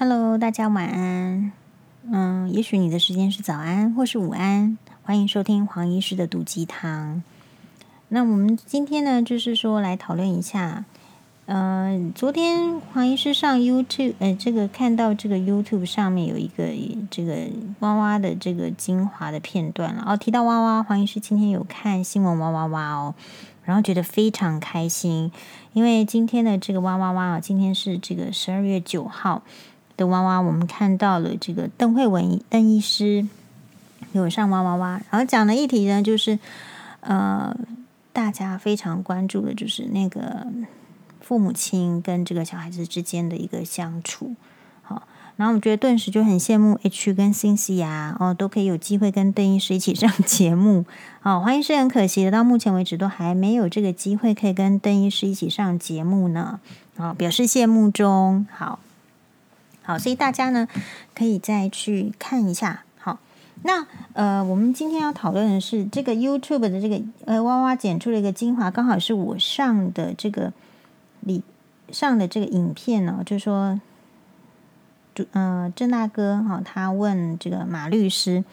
Hello，大家晚安。嗯，也许你的时间是早安或是午安。欢迎收听黄医师的毒鸡汤。那我们今天呢，就是说来讨论一下。嗯、呃，昨天黄医师上 YouTube，呃，这个看到这个 YouTube 上面有一个这个哇哇的这个精华的片段了。哦，提到哇哇，黄医师今天有看新闻哇哇哇哦，然后觉得非常开心，因为今天的这个哇哇哇啊，今天是这个十二月九号。的娃娃，我们看到了这个邓惠文邓医师有上娃娃娃，然后讲的议题呢，就是呃，大家非常关注的，就是那个父母亲跟这个小孩子之间的一个相处。好，然后我们觉得顿时就很羡慕 H 跟 Cindy 啊，哦，都可以有机会跟邓医师一起 上节目。好，欢迎是很可惜的，到目前为止都还没有这个机会可以跟邓医师一起上节目呢。好，表示羡慕中。好。好，所以大家呢可以再去看一下。好，那呃，我们今天要讨论的是这个 YouTube 的这个呃哇哇剪出了一个精华，刚好是我上的这个里上的这个影片呢，就是说，呃，郑大哥哈，他问这个马律师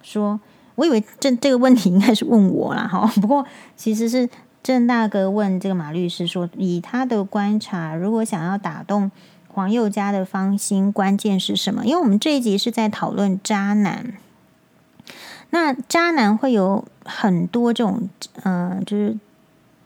说，我以为这这个问题应该是问我啦。哈，不过其实是郑大哥问这个马律师说，以他的观察，如果想要打动。黄宥嘉的芳心关键是什么？因为我们这一集是在讨论渣男，那渣男会有很多这种，嗯、呃，就是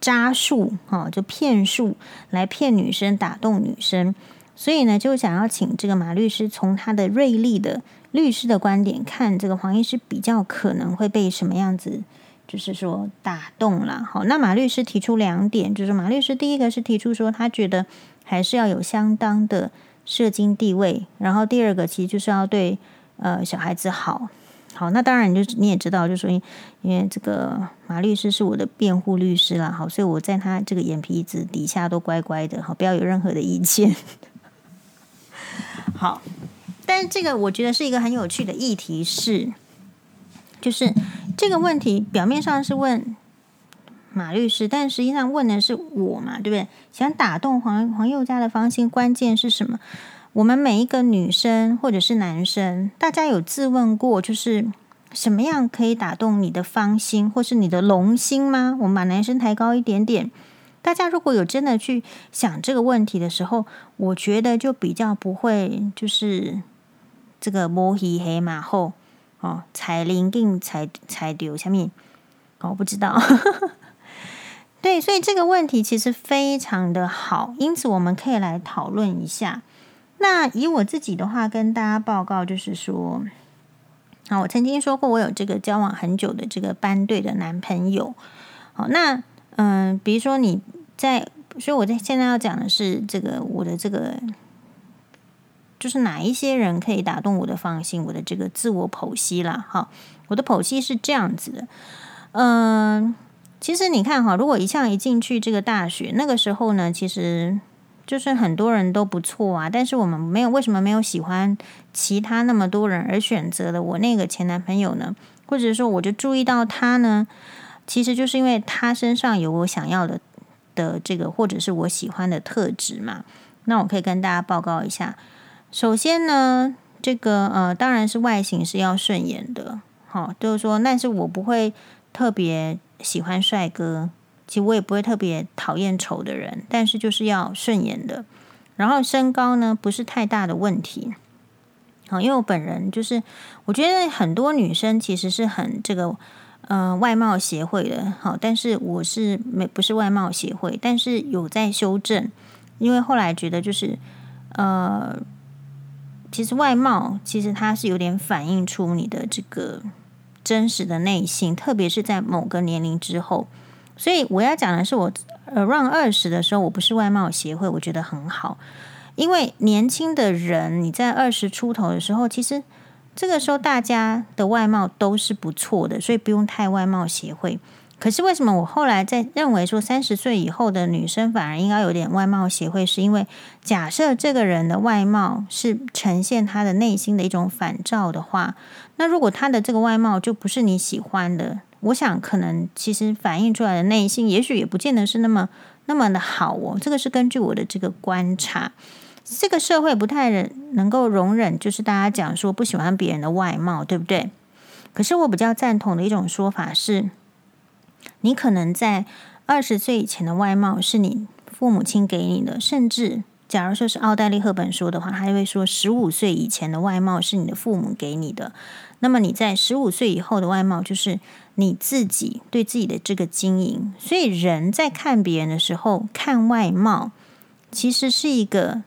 渣术哈，就骗术来骗女生、打动女生，所以呢，就想要请这个马律师从他的锐利的律师的观点看，这个黄医师比较可能会被什么样子，就是说打动了。好，那马律师提出两点，就是马律师第一个是提出说，他觉得。还是要有相当的社经地位，然后第二个其实就是要对呃小孩子好，好，那当然你就你也知道，就说因为这个马律师是我的辩护律师啦，好，所以我在他这个眼皮子底下都乖乖的，好，不要有任何的意见。好，但是这个我觉得是一个很有趣的议题是，就是这个问题表面上是问。马律师，但实际上问的是我嘛，对不对？想打动黄黄宥嘉的芳心，关键是什么？我们每一个女生或者是男生，大家有自问过，就是什么样可以打动你的芳心，或是你的龙心吗？我们把男生抬高一点点。大家如果有真的去想这个问题的时候，我觉得就比较不会，就是这个摸黑黑马后哦，踩灵定踩踩丢下面，我不知道。对，所以这个问题其实非常的好，因此我们可以来讨论一下。那以我自己的话，跟大家报告就是说，啊，我曾经说过，我有这个交往很久的这个班队的男朋友。好，那嗯、比如说你在，所以我在现在要讲的是这个我的这个，就是哪一些人可以打动我的芳心，我的这个自我剖析啦。好，我的剖析是这样子的，嗯、其实你看哈，如果一向一进去这个大学那个时候呢，其实就是很多人都不错啊，但是我们没有为什么没有喜欢其他那么多人而选择了我那个前男朋友呢？或者说我就注意到他呢，其实就是因为他身上有我想要的的这个或者是我喜欢的特质嘛。那我可以跟大家报告一下，首先呢，这个呃当然是外形是要顺眼的，好，就是说，但是我不会特别。喜欢帅哥，其实我也不会特别讨厌丑的人，但是就是要顺眼的。然后身高呢，不是太大的问题。好，因为我本人就是，我觉得很多女生其实是很这个，呃，外貌协会的。好，但是我是没不是外貌协会，但是有在修正，因为后来觉得就是，呃，其实外貌其实它是有点反映出你的这个。真实的内心，特别是在某个年龄之后，所以我要讲的是，我 around 二十的时候，我不是外貌协会，我觉得很好，因为年轻的人你在二十出头的时候，其实这个时候大家的外貌都是不错的，所以不用太外貌协会。可是为什么我后来在认为说三十岁以后的女生反而应该有点外貌协会？是因为假设这个人的外貌是呈现他的内心的一种反照的话，那如果他的这个外貌就不是你喜欢的，我想可能其实反映出来的内心也许也不见得是那么那么的好哦。这个是根据我的这个观察，这个社会不太能能够容忍，就是大家讲说不喜欢别人的外貌，对不对？可是我比较赞同的一种说法是，你可能在二十岁以前的外貌是你父母亲给你的，甚至假如说是奥黛丽·赫本说的话，他会说十五岁以前的外貌是你的父母给你的，那么你在十五岁以后的外貌就是你自己对自己的这个经营。所以人在看别人的时候，看外貌其实是一个。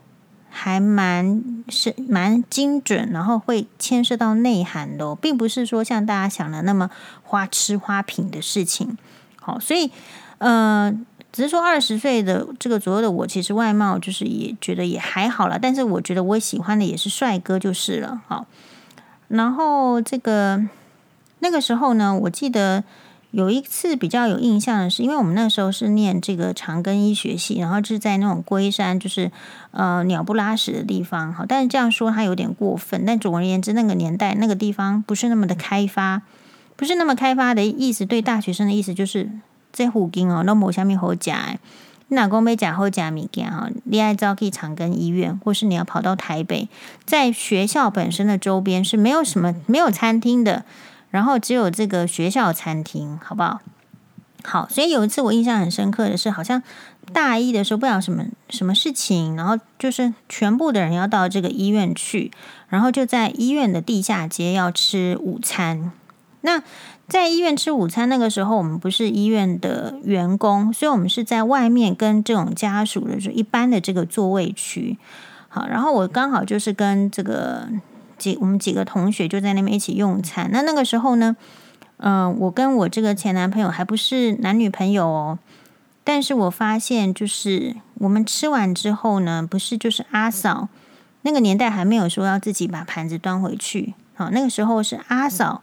还蛮是蛮精准，然后会牵涉到内涵的，并不是说像大家想的那么花痴花瓶的事情。好，所以呃，只是说二十岁的这个左右的我，其实外貌就是也觉得也还好了，但是我觉得我喜欢的也是帅哥就是了。好，然后这个那个时候呢，我记得。有一次比较有印象的是，因为我们那时候是念这个长庚医学系，然后是在那种龟山，就是呃鸟不拉屎的地方。哈，但是这样说它有点过分。但总而言之，那个年代那个地方不是那么的开发，不是那么开发的意思。对大学生的意思就是这附近哦，那某下面好假，你哪公没假好假物件哈？你爱招可以长庚医院，或是你要跑到台北，在学校本身的周边是没有什么没有餐厅的。然后只有这个学校餐厅，好不好？好，所以有一次我印象很深刻的是，好像大一的时候不知道什么什么事情，然后就是全部的人要到这个医院去，然后就在医院的地下街要吃午餐。那在医院吃午餐那个时候，我们不是医院的员工，所以我们是在外面跟这种家属的，就一般的这个座位区。好，然后我刚好就是跟这个。几我们几个同学就在那边一起用餐。那那个时候呢，嗯、我跟我这个前男朋友还不是男女朋友哦。但是我发现，就是我们吃完之后呢，不是就是阿嫂那个年代还没有说要自己把盘子端回去。好，那个时候是阿嫂，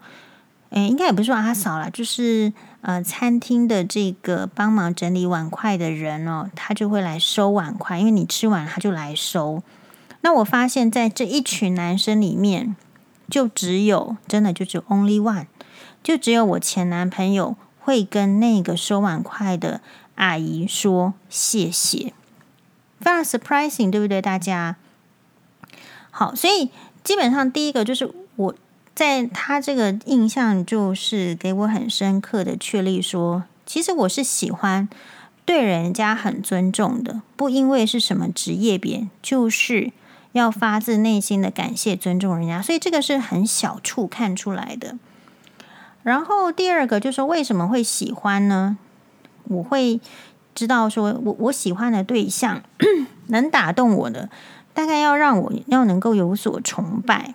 诶，应该也不是说阿嫂啦，就是呃，餐厅的这个帮忙整理碗筷的人哦，他就会来收碗筷，因为你吃完他就来收。那我发现，在这一群男生里面，就只有真的就只有 only one，就只有我前男朋友会跟那个收碗筷的阿姨说谢谢，非常 surprising，对不对？大家好，所以基本上第一个就是我在他这个印象，就是给我很深刻的确立说，其实我是喜欢对人家很尊重的，不因为是什么职业别，就是。要发自内心的感谢、尊重人家，所以这个是很小处看出来的。然后第二个就是，为什么会喜欢呢？我会知道说，我我喜欢的对象能打动我的，大概要让我要能够有所崇拜。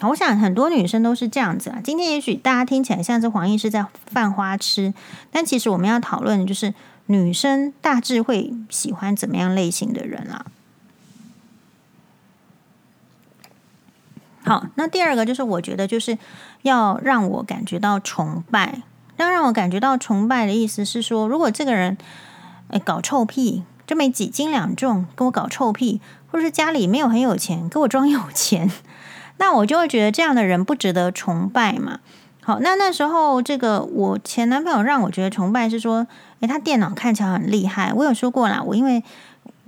我想很多女生都是这样子啊。今天也许大家听起来像是黄奕是在犯花痴，但其实我们要讨论就是女生大致会喜欢怎么样类型的人啊。好，那第二个就是我觉得就是要让我感觉到崇拜。要让我感觉到崇拜的意思是说，如果这个人诶搞臭屁，这么几斤两重跟我搞臭屁，或者是家里没有很有钱，给我装有钱，那我就会觉得这样的人不值得崇拜嘛。好，那那时候这个我前男朋友让我觉得崇拜是说，诶，他电脑看起来很厉害。我有说过啦，我因为。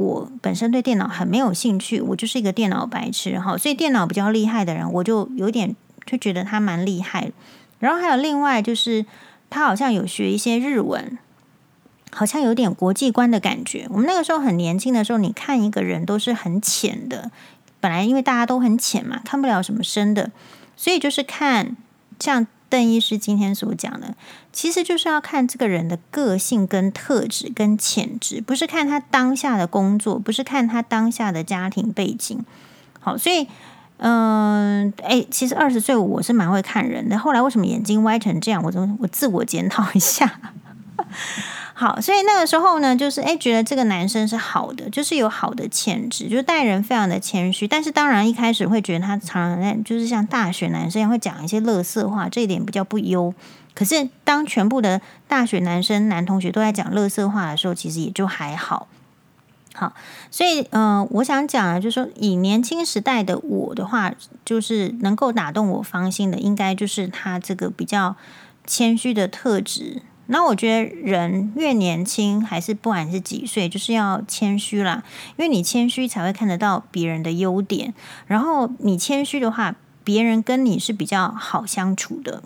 我本身对电脑很没有兴趣，我就是一个电脑白痴哈，所以电脑比较厉害的人，我就有点就觉得他蛮厉害。然后还有另外就是，他好像有学一些日文，好像有点国际观的感觉。我们那个时候很年轻的时候，你看一个人都是很浅的，本来因为大家都很浅嘛，看不了什么深的，所以就是看像。邓医师今天所讲的，其实就是要看这个人的个性跟特质跟潜质，不是看他当下的工作，不是看他当下的家庭背景。好，所以，嗯、呃，哎，其实二十岁我是蛮会看人的。后来为什么眼睛歪成这样？我我自我检讨一下。好，所以那个时候呢，就是诶，觉得这个男生是好的，就是有好的潜质，就是待人非常的谦虚。但是当然一开始会觉得他常常在，就是像大学男生一样会讲一些乐色话，这一点比较不优。可是当全部的大学男生男同学都在讲乐色话的时候，其实也就还好。好，所以嗯、呃，我想讲啊，就是说以年轻时代的我的话，就是能够打动我芳心的，应该就是他这个比较谦虚的特质。那我觉得人越年轻，还是不管是几岁，就是要谦虚啦，因为你谦虚才会看得到别人的优点，然后你谦虚的话，别人跟你是比较好相处的，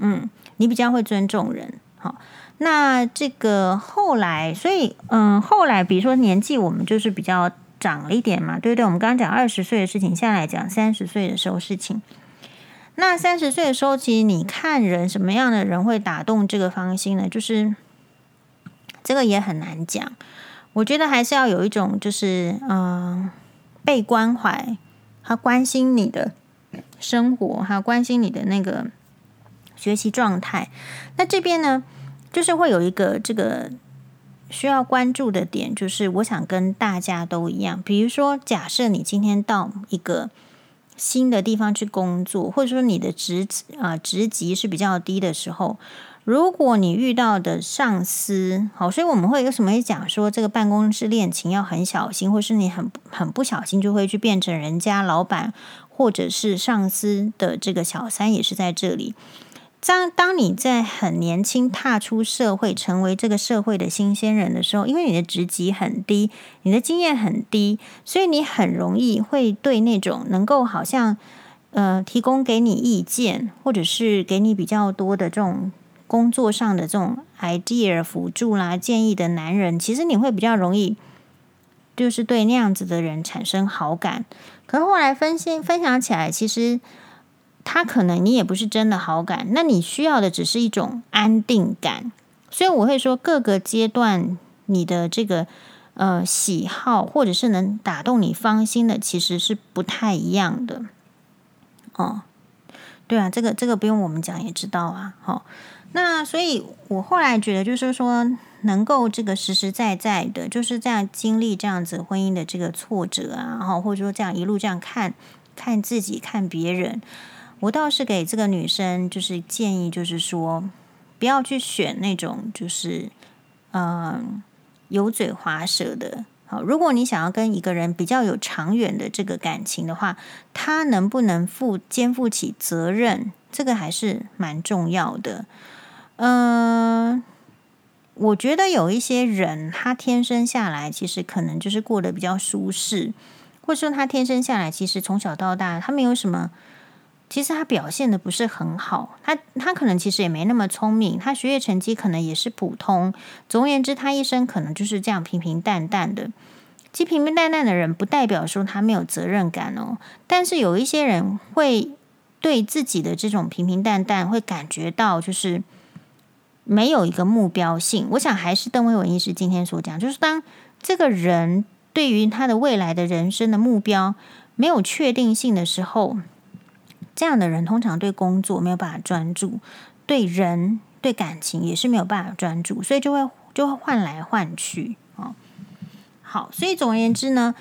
嗯，你比较会尊重人。好，那这个后来，所以嗯，后来比如说年纪，我们就是比较长了一点嘛，对不对？我们刚刚讲二十岁的事情，现在来讲三十岁的时候事情。那三十岁的时候，其实你看人什么样的人会打动这个芳心呢？就是这个也很难讲。我觉得还是要有一种，就是嗯、被关怀，他关心你的生活，还有关心你的那个学习状态。那这边呢，就是会有一个这个需要关注的点，就是我想跟大家都一样。比如说，假设你今天到一个。新的地方去工作，或者说你的职啊职级是比较低的时候，如果你遇到的上司，好，所以我们会有什么讲说这个办公室恋情要很小心，或是你很很不小心就会去变成人家老板或者是上司的这个小三，也是在这里。当当你在很年轻踏出社会，成为这个社会的新鲜人的时候，因为你的职级很低，你的经验很低，所以你很容易会对那种能够好像呃提供给你意见，或者是给你比较多的这种工作上的这种 idea 辅助啦、建议的男人，其实你会比较容易就是对那样子的人产生好感。可是后来分析分享起来，其实。他可能你也不是真的好感，那你需要的只是一种安定感。所以我会说，各个阶段你的这个呃喜好，或者是能打动你芳心的，其实是不太一样的。哦，对啊，这个这个不用我们讲也知道啊。好、那所以我后来觉得，就是说能够这个实实在在的，就是这样经历这样子婚姻的这个挫折啊，然后或者说这样一路这样看看自己，看别人。我倒是给这个女生就是建议，就是说不要去选那种就是嗯油嘴滑舌的。好，如果你想要跟一个人比较有长远的这个感情的话，他能不能负肩负起责任，这个还是蛮重要的。嗯，我觉得有一些人他天生下来其实可能就是过得比较舒适，或者说他天生下来其实从小到大他没有什么。其实他表现的不是很好，他他可能其实也没那么聪明，他学业成绩可能也是普通。总而言之，他一生可能就是这样平平淡淡的。其实平平淡淡的人，不代表说他没有责任感哦。但是有一些人会对自己的这种平平淡淡，会感觉到就是没有一个目标性。我想还是邓惠文医师今天所讲，就是当这个人对于他的未来的人生的目标没有确定性的时候。这样的人通常对工作没有办法专注，对人对感情也是没有办法专注，所以就会就会换来换去啊。好，所以总而言之呢，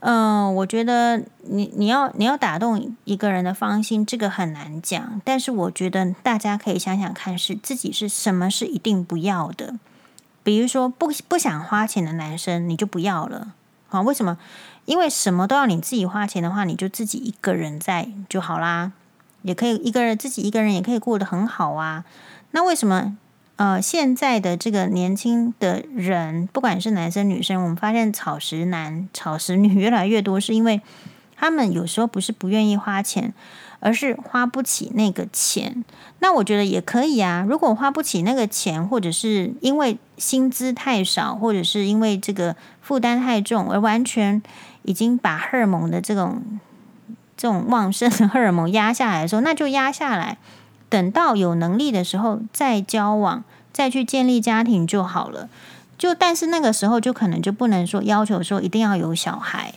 嗯、我觉得你你要你要打动一个人的芳心，这个很难讲。但是我觉得大家可以想想看，是自己是什么是一定不要的。比如说不不想花钱的男生，你就不要了。好，为什么？因为什么都要你自己花钱的话，你就自己一个人在就好啦。也可以一个人自己一个人也可以过得很好啊。那为什么呃现在的这个年轻的人，不管是男生女生，我们发现草食男、草食女越来越多，是因为他们有时候不是不愿意花钱，而是花不起那个钱。那我觉得也可以啊。如果花不起那个钱，或者是因为薪资太少，或者是因为这个负担太重，而完全已经把荷尔蒙的这种。这种旺盛的荷尔蒙压下来的时候，那就压下来，等到有能力的时候再交往，再去建立家庭就好了。就但是那个时候就可能就不能说要求说一定要有小孩。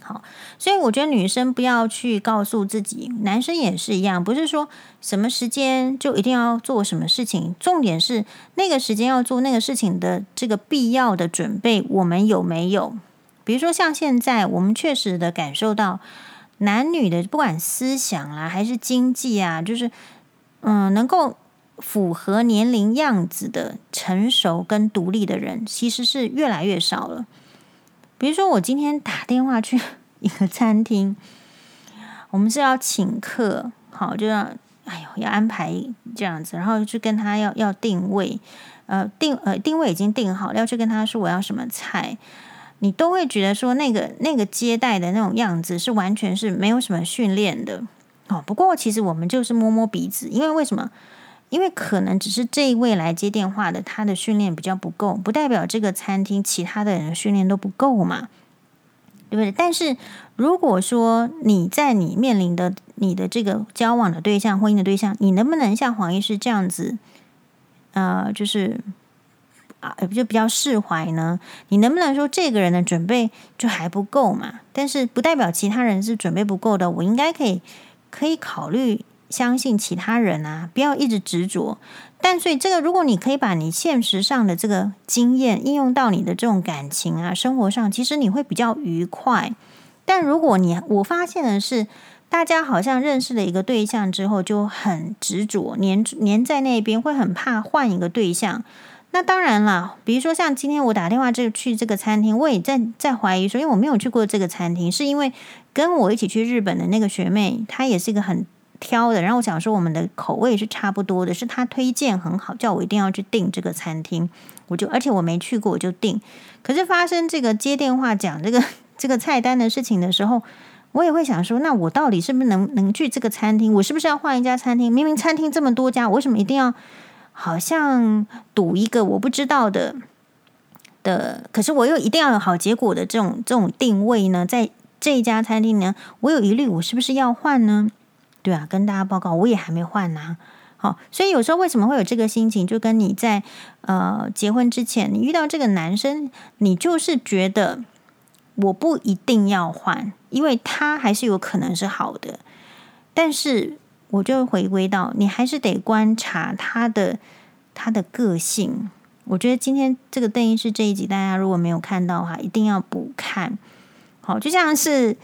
好，所以我觉得女生不要去告诉自己，男生也是一样，不是说什么时间就一定要做什么事情，重点是那个时间要做那个事情的这个必要的准备，我们有没有？比如说像现在，我们确实的感受到。男女的不管思想啦，还是经济啊，就是嗯，能够符合年龄样子的成熟跟独立的人，其实是越来越少了。比如说，我今天打电话去一个餐厅，我们是要请客，好，就要哎呦，要安排这样子，然后去跟他要要定位，呃，定呃定位已经定好了，要去跟他说我要什么菜，你都会觉得说那个那个接待的那种样子是完全是没有什么训练的哦。不过其实我们就是摸摸鼻子，因为为什么？因为可能只是这一位来接电话的，他的训练比较不够，不代表这个餐厅其他的人训练都不够嘛，对不对？但是如果说你在你面临的你的这个交往的对象、婚姻的对象，你能不能像黄医师这样子，呃，就是啊，就比较释怀呢？你能不能说这个人的准备就还不够嘛？但是不代表其他人是准备不够的，我应该可以可以考虑。相信其他人啊，不要一直执着。但所以这个，如果你可以把你现实上的这个经验应用到你的这种感情啊、生活上，其实你会比较愉快。但如果你我发现的是，大家好像认识了一个对象之后就很执着，黏黏在那边，会很怕换一个对象。那当然了，比如说像今天我打电话这去这个餐厅，我也在在怀疑说，因为我没有去过这个餐厅，是因为跟我一起去日本的那个学妹，她也是一个很。挑的，然后我想说我们的口味是差不多的，是她推荐很好，叫我一定要去订这个餐厅，我就而且我没去过，我就订。可是发生这个接电话讲这个 这个菜单的事情的时候，我也会想说，那我到底是不是能能去这个餐厅？我是不是要换一家餐厅？明明餐厅这么多家，我为什么一定要好像赌一个我不知道的的？可是我又一定要有好结果的这种这种定位呢？在这一家餐厅呢，我有疑虑，我是不是要换呢？对啊，跟大家报告，我也还没换呢。好，所以有时候为什么会有这个心情？就跟你在呃结婚之前，你遇到这个男生，你就是觉得我不一定要换，因为他还是有可能是好的。但是我就回归到，你还是得观察他的他的个性。我觉得今天这个邓医师这一集，大家如果没有看到的话，一定要补看。好，就像是。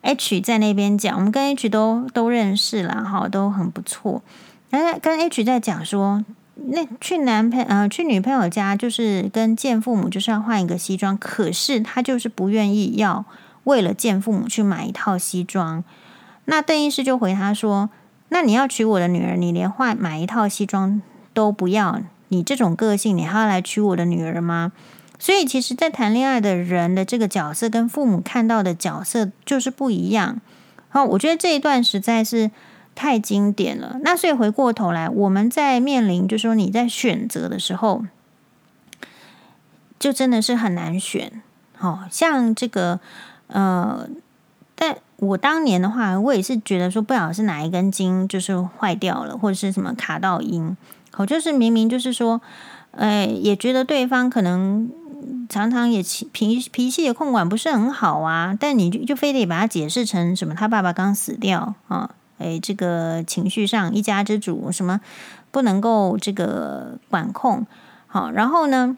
H 在那边讲，我们跟 H 都都认识了哈，都很不错。然后跟 H 在讲说，那去男朋呃去女朋友家，就是跟见父母就是要换一个西装，可是他就是不愿意要为了见父母去买一套西装。那邓医师就回他说：“那你要娶我的女儿，你连换买一套西装都不要，你这种个性，你还要来娶我的女儿吗？”所以，其实，在谈恋爱的人的这个角色跟父母看到的角色就是不一样。好，我觉得这一段实在是太经典了。那所以回过头来，我们在面临，就说你在选择的时候，就真的是很难选。好像这个，呃，我当年的话，我也是觉得说，不晓得是哪一根筋就是坏掉了，或者是什么卡到音。好，就是明明就是说，哎，也觉得对方可能。常常也脾脾气也控管不是很好啊，但你就就非得把他解释成什么？他爸爸刚死掉啊，诶，这个情绪上一家之主什么不能够这个管控好，然后呢，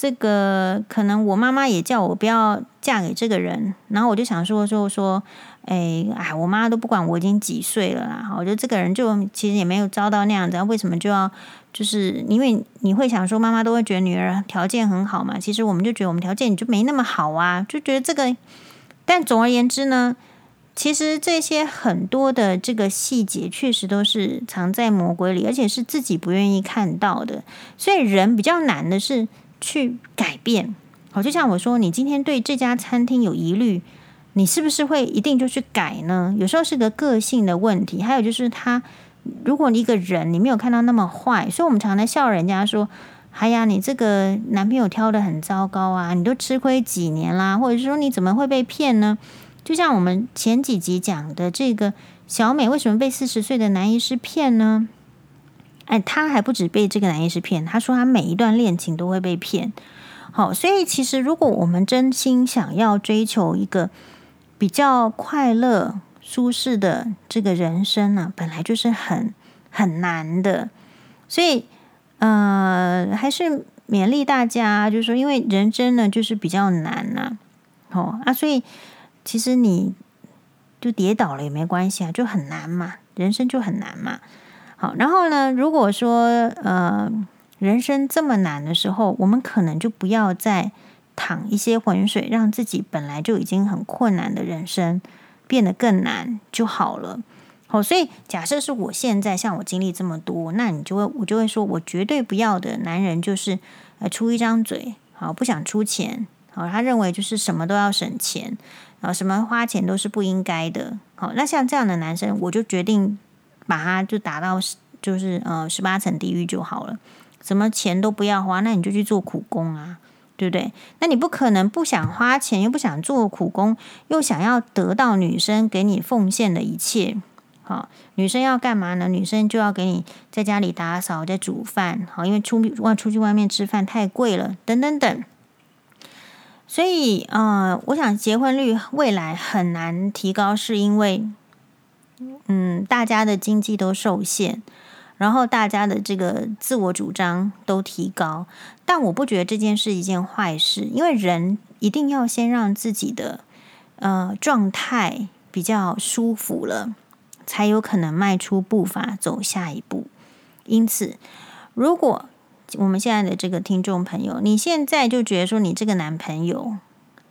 这个可能我妈妈也叫我不要嫁给这个人，然后我就想说说说，诶，哎，我妈都不管我已经几岁了啦，我觉得这个人就其实也没有遭到那样子，为什么就要？就是因为你会想说，妈妈都会觉得女儿条件很好嘛。其实我们就觉得我们条件就没那么好啊，就觉得这个。但总而言之呢，其实这些很多的这个细节，确实都是藏在魔鬼里，而且是自己不愿意看到的。所以人比较难的是去改变。好，就像我说，你今天对这家餐厅有疑虑，你是不是会一定就去改呢？有时候是个个性的问题，还有就是他。如果你一个人你没有看到那么坏，所以我们常常笑人家说：“哎呀，你这个男朋友挑得很糟糕啊，你都吃亏几年啦，或者是说你怎么会被骗呢？”就像我们前几集讲的这个小美为什么被四十岁的男医师骗呢？哎，他还不止被这个男医师骗，他说他每一段恋情都会被骗。好，所以其实如果我们真心想要追求一个比较快乐。舒适的这个人生呢、本来就是很很难的，所以呃，还是勉励大家，就是说，因为人生呢，就是比较难呐、啊，哦啊，所以其实你就跌倒了也没关系啊，就很难嘛，人生就很难嘛。好，然后呢，如果说呃，人生这么难的时候，我们可能就不要再淌一些浑水，让自己本来就已经很困难的人生。变得更难就好了。好，所以假设是我现在像我经历这么多，那你就会我就会说，我绝对不要的男人就是呃出一张嘴，好不想出钱，好他认为就是什么都要省钱，然后什么花钱都是不应该的，好那像这样的男生，我就决定把它就打到就是呃十八层地狱就好了，什么钱都不要花，那你就去做苦工啊。对不对？那你不可能不想花钱，又不想做苦工，又想要得到女生给你奉献的一切。好，女生要干嘛呢？女生就要给你在家里打扫、在煮饭。好，因为出外出去外面吃饭太贵了，等等等。所以，呃，我想结婚率未来很难提高，是因为，嗯，大家的经济都受限。然后大家的这个自我主张都提高，但我不觉得这件事一件坏事，因为人一定要先让自己的呃状态比较舒服了，才有可能迈出步伐走下一步。因此，如果我们现在的这个听众朋友，你现在就觉得说你这个男朋友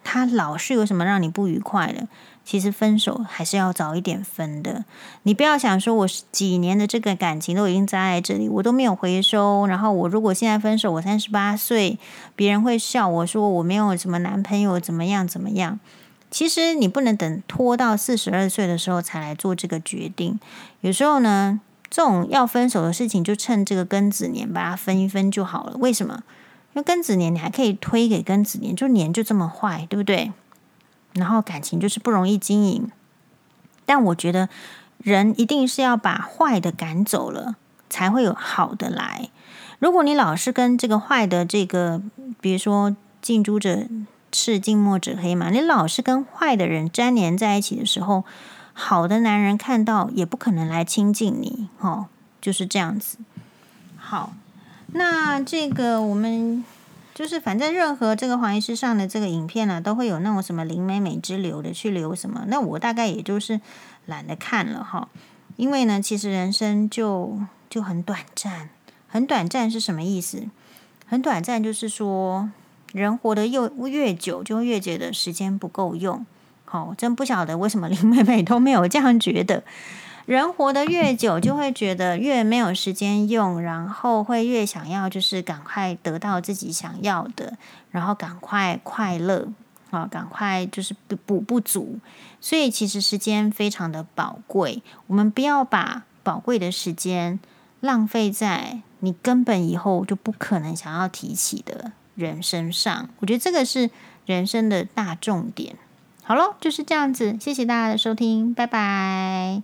他老是有什么让你不愉快的。其实分手还是要早一点分的。你不要想说，我几年的这个感情都已经栽在这里，我都没有回收。然后我如果现在分手，我三十八岁，别人会笑我说我没有什么男朋友，怎么样怎么样。其实你不能等拖到四十二岁的时候才来做这个决定。有时候呢，这种要分手的事情，就趁这个庚子年把它分一分就好了。为什么？因为庚子年你还可以推给庚子年，就年就这么坏，对不对？然后感情就是不容易经营，但我觉得人一定是要把坏的赶走了，才会有好的来。如果你老是跟这个坏的这个，比如说近朱者赤，近墨者黑嘛，你老是跟坏的人粘连在一起的时候，好的男人看到也不可能来亲近你，哦，就是这样子。好，那这个我们。就是反正任何这个黄医师上的这个影片呢、都会有那种什么林美美之流的去留什么，那我大概也就是懒得看了哈，因为呢，其实人生就就很短暂，很短暂是什么意思？很短暂就是说，人活得又越久，就越觉得时间不够用。好，真不晓得为什么林美美都没有这样觉得。人活得越久，就会觉得越没有时间用，然后会越想要就是赶快得到自己想要的，然后赶快快乐啊，赶快就是补不足。所以其实时间非常的宝贵，我们不要把宝贵的时间浪费在你根本以后就不可能想要提起的人身上。我觉得这个是人生的大重点。好喽，就是这样子，谢谢大家的收听，拜拜。